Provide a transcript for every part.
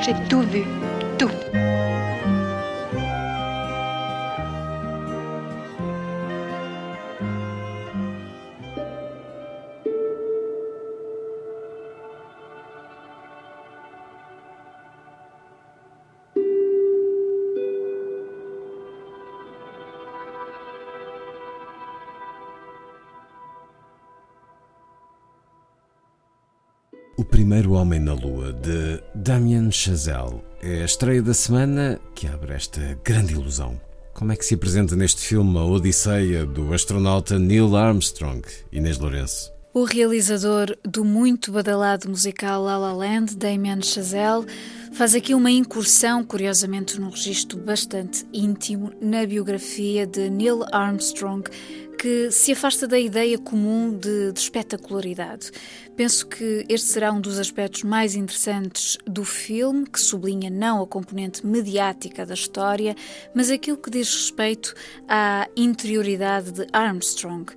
J'ai tout vu. Tout. Primeiro Homem na Lua, de Damien Chazelle, é a estreia da semana que abre esta grande ilusão. Como é que se apresenta neste filme a Odisseia do astronauta Neil Armstrong, Inês Lourenço? O realizador do muito badalado musical La La Land, Damien Chazelle, faz aqui uma incursão, curiosamente num registro bastante íntimo, na biografia de Neil Armstrong, que se afasta da ideia comum de, de, espetacularidade. Penso que este será um dos aspectos mais interessantes do filme, que sublinha não a componente mediática da história, mas aquilo que diz respeito à interioridade de Armstrong.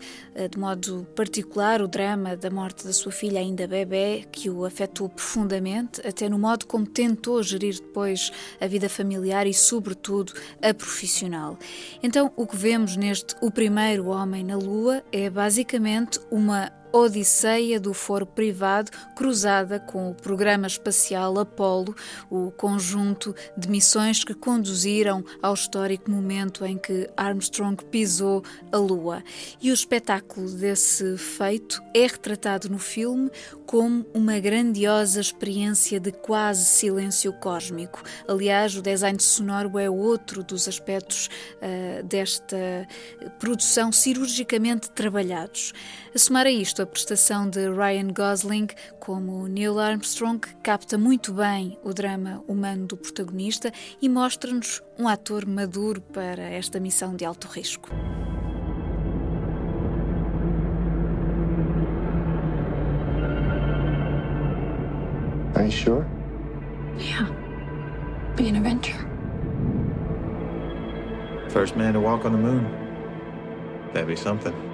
De modo particular, o drama da morte da sua filha, ainda bebê, que o afetou profundamente, até no modo como tentou gerir depois a vida familiar e, sobretudo, a profissional. Então, o que vemos neste O Primeiro Homem na Lua é basicamente uma Odisseia do Foro Privado, cruzada com o programa espacial Apollo, o conjunto de missões que conduziram ao histórico momento em que Armstrong pisou a Lua. E o espetáculo desse feito é retratado no filme como uma grandiosa experiência de quase silêncio cósmico. Aliás, o design sonoro é outro dos aspectos uh, desta produção cirurgicamente trabalhados. A somar a isto, a prestação de Ryan Gosling como Neil Armstrong capta muito bem o drama humano do protagonista e mostra-nos um ator maduro para esta missão de alto risco. Are you sure? Yeah. Be an adventure. First man to walk on the moon. That'd be something.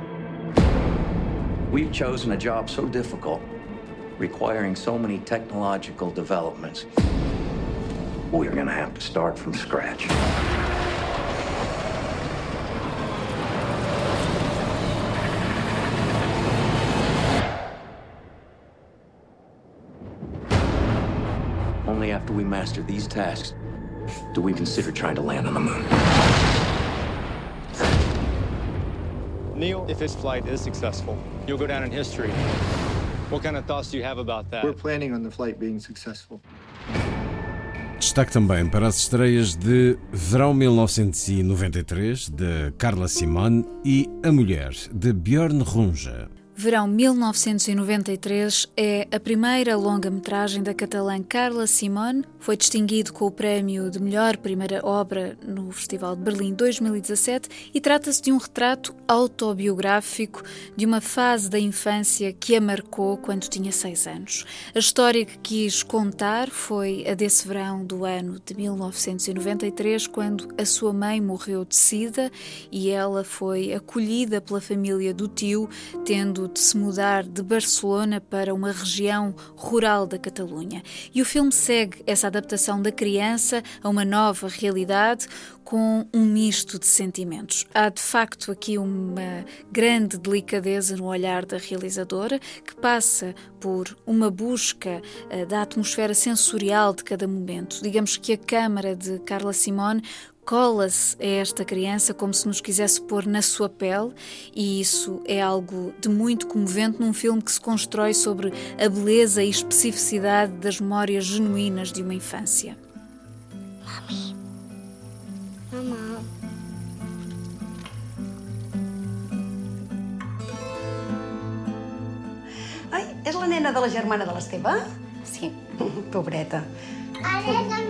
We've chosen a job so difficult, requiring so many technological developments. We're gonna have to start from scratch. Only after we master these tasks do we consider trying to land on the moon. Neil, if this flight is successful, you'll go down in history. What kind of thoughts do you have about that? We're planning on the flight being successful. Destaque também para as estreias de Verão 1993, de Carla Simone, e A Mulher, de Björn Runge. Verão 1993 é a primeira longa-metragem da catalã Carla Simone. Foi distinguido com o prémio de melhor primeira obra no Festival de Berlim 2017 e trata-se de um retrato autobiográfico de uma fase da infância que a marcou quando tinha seis anos. A história que quis contar foi a desse verão do ano de 1993, quando a sua mãe morreu de sida e ela foi acolhida pela família do tio, tendo de se mudar de Barcelona para uma região rural da Catalunha. E o filme segue essa adaptação da criança a uma nova realidade com um misto de sentimentos. Há de facto aqui uma grande delicadeza no olhar da realizadora, que passa por uma busca uh, da atmosfera sensorial de cada momento. Digamos que a câmara de Carla Simone cola-se a esta criança como se nos quisesse pôr na sua pele, e isso é algo de muito comovente num filme que se constrói sobre a beleza e especificidade das memórias genuínas de uma infância. Mami. Mamá. És la nena de la germana de l'Esteve? Sí. Pobreta. Ara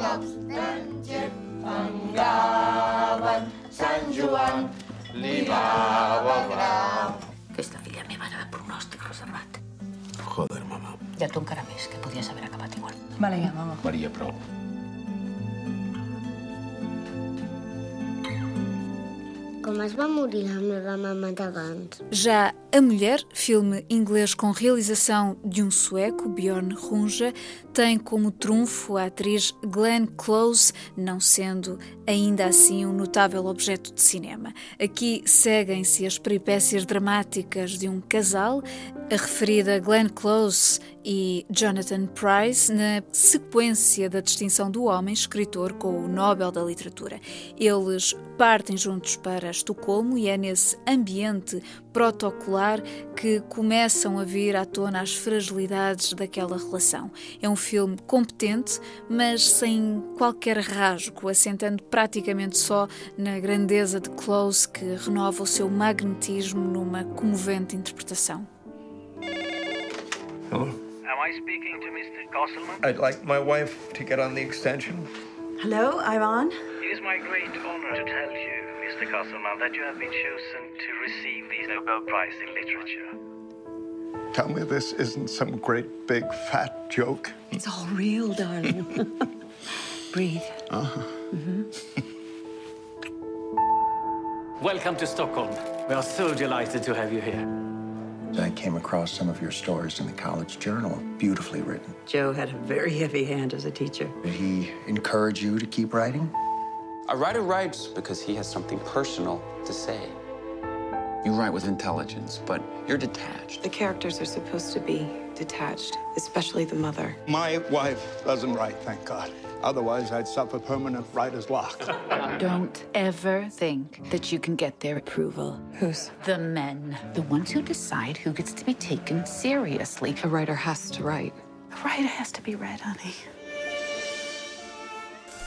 Esclaus d'en Sant Joan li va alegrar. Aquesta filla meva era de pronòstic reservat. Joder, mamà. I a tu encara més, que podies haver acabat igual. Vale, ja, mama. Maria, prou. D'abans? Já A Mulher, filme inglês com realização de um sueco, Bjorn Runge, tem como trunfo a atriz Glenn Close, não sendo ainda assim um notável objeto de cinema. Aqui seguem-se as peripécias dramáticas de um casal, a referida Glenn Close e Jonathan Price, na sequência da distinção do homem escritor com o Nobel da Literatura. Eles partem juntos para Estocolmo e é nesse ambiente protocolar que começam a vir à tona as fragilidades daquela relação. É um filme competente, mas sem qualquer rasgo, assentando praticamente só na grandeza de Close, que renova o seu magnetismo numa comovente interpretação. Hello? Am I speaking to Mr. Castleman? I'd like my wife to get on the extension. Hello, Ivan. It is my great honor to tell you, Mr. Castleman, that you have been chosen to receive the Nobel Prize in Literature. Tell me this isn't some great big fat joke. It's all real, darling. Breathe. Uh-huh. Welcome to Stockholm. We are so delighted to have you here. I came across some of your stories in the college journal. Beautifully written. Joe had a very heavy hand as a teacher. Did he encourage you to keep writing? A writer writes because he has something personal to say. You write with intelligence, but you're detached. The characters are supposed to be detached, especially the mother. My wife doesn't write, thank God. Otherwise, I'd suffer permanent writer's block. Don't ever think that you can get their approval. Whose? The men. The ones who decide who gets to be taken seriously. A writer has to write. A writer has to be read, honey.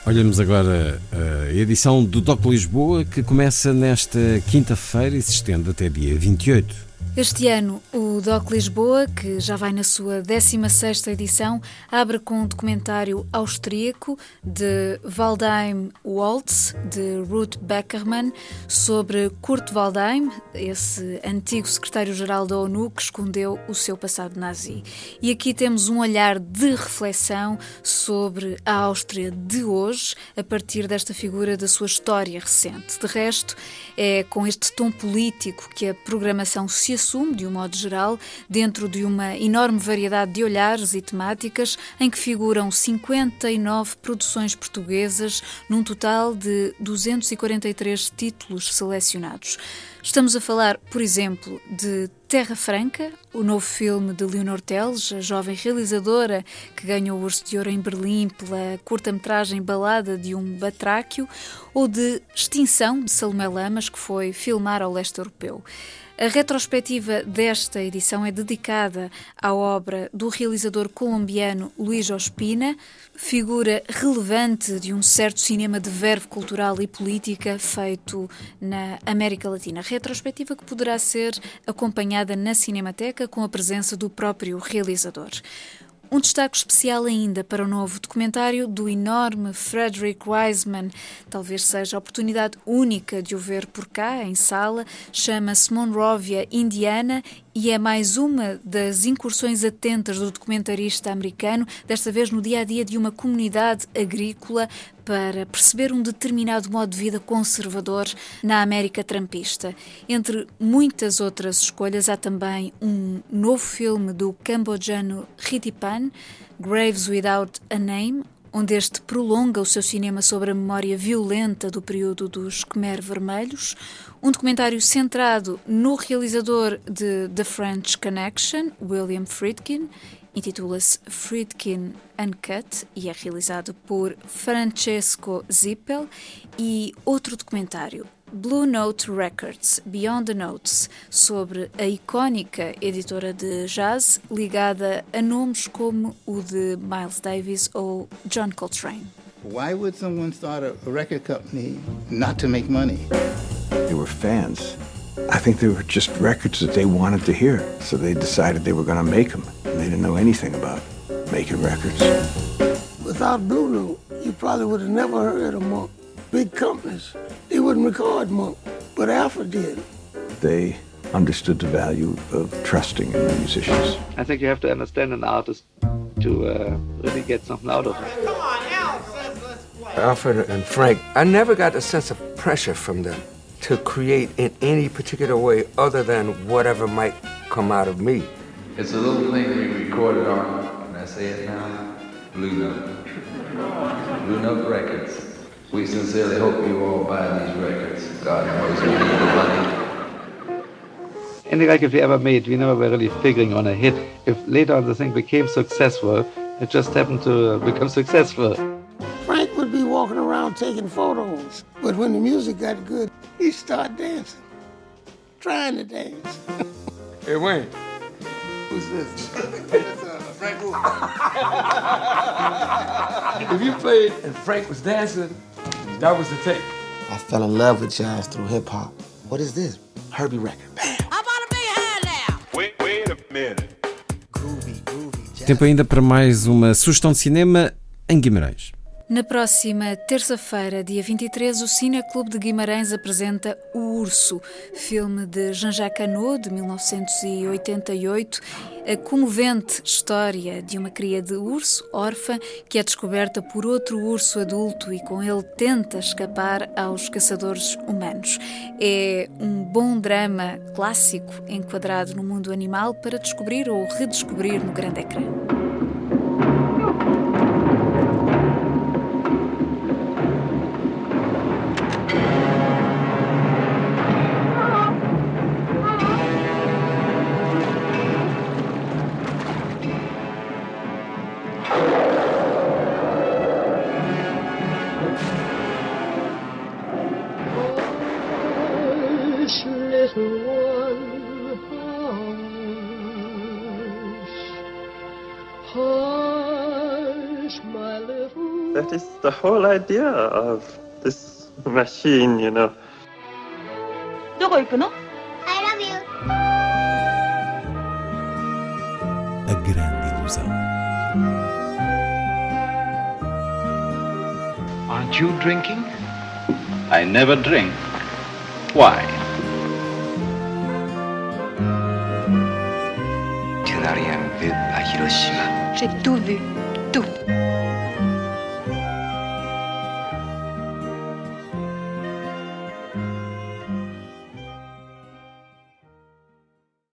Olhamos agora a edição do Doc Lisboa que começa nesta quinta-feira e se estende até dia 28. Este ano, o DOC Lisboa, que já vai na sua 16ª edição, abre com um documentário austríaco de Waldheim Waltz, de Ruth Beckermann, sobre Kurt Waldheim, esse antigo secretário-geral da ONU que escondeu o seu passado nazi. E aqui temos um olhar de reflexão sobre a Áustria de hoje, a partir desta figura da sua história recente. De resto, é com este tom político que a programação se assume, de um modo geral, dentro de uma enorme variedade de olhares e temáticas, em que figuram 59 produções portuguesas, num total de 243 títulos selecionados. Estamos a falar, por exemplo, de Terra Franca, o novo filme de Leonor Teles, a jovem realizadora que ganhou o Urso de Ouro em Berlim pela curta-metragem Balada de um Batráquio, ou de Extinção, de Salomé Lamas, que foi filmar ao leste europeu. A retrospectiva desta edição é dedicada à obra do realizador colombiano Luís Ospina, figura relevante de um certo cinema de verve cultural e política feito na América Latina. Retrospectiva que poderá ser acompanhada na Cinemateca com a presença do próprio realizador. Um destaque especial ainda para o novo documentário do enorme Frederick Wiseman, talvez seja a oportunidade única de o ver por cá, em sala, chama-se Monrovia, Indiana e é mais uma das incursões atentas do documentarista americano, desta vez no dia a dia de uma comunidade agrícola, para perceber um determinado modo de vida conservador na América trampista. Entre muitas outras escolhas, há também um novo filme do cambodjano Ritipan, Graves Without a Name, onde este prolonga o seu cinema sobre a memória violenta do período dos Khmer Vermelhos, um documentário centrado no realizador de The French Connection, William Friedkin, intitula-se Friedkin Uncut e é realizado por Francesco Zippel, e outro documentário, Blue Note Records Beyond the Notes, sobre a icónica editora de jazz ligada a nomes como o de Miles Davis ou John Coltrane. Why would someone start a record company not to make money? They were fans. I think they were just records that they wanted to hear. So they decided they were going to make them. And they didn't know anything about making records. Without Blue Note, you probably would have never heard of Monk. Big companies, they wouldn't record Monk, but Alpha did. They understood the value of trusting in the musicians. I think you have to understand an artist to uh, really get something out of it. Alfred and Frank, I never got a sense of pressure from them to create in any particular way other than whatever might come out of me. It's a little thing we recorded on, can I say it now? Blue Note. Blue Note Records. We sincerely hope you all buy these records. God knows we need the money. Any record we ever made, we never were really figuring on a hit. If later on the thing became successful, it just happened to uh, become successful. Frank would be walking around taking photos, but when the music got good, he'd start dancing, trying to dance. hey, Wayne. Who's this? Frank if you played and Frank was dancing, that was the tape. I fell in love with jazz through hip hop. What is this? Herbie record. Bam. Wait, wait a minute. Tempo ainda para mais uma sugestão de cinema em Guimarães. Na próxima terça-feira, dia 23, o Cineclube de Guimarães apresenta O Urso, filme de Jean-Jacques Hano, de 1988, a comovente história de uma cria de urso órfã que é descoberta por outro urso adulto e com ele tenta escapar aos caçadores humanos. É um bom drama clássico enquadrado no mundo animal para descobrir ou redescobrir no grande ecrã. That is the whole idea of this machine, you know. どこ行くの I love you. A grande ilusão. Aren't you drinking? I never drink. Why? j'ai tout vu.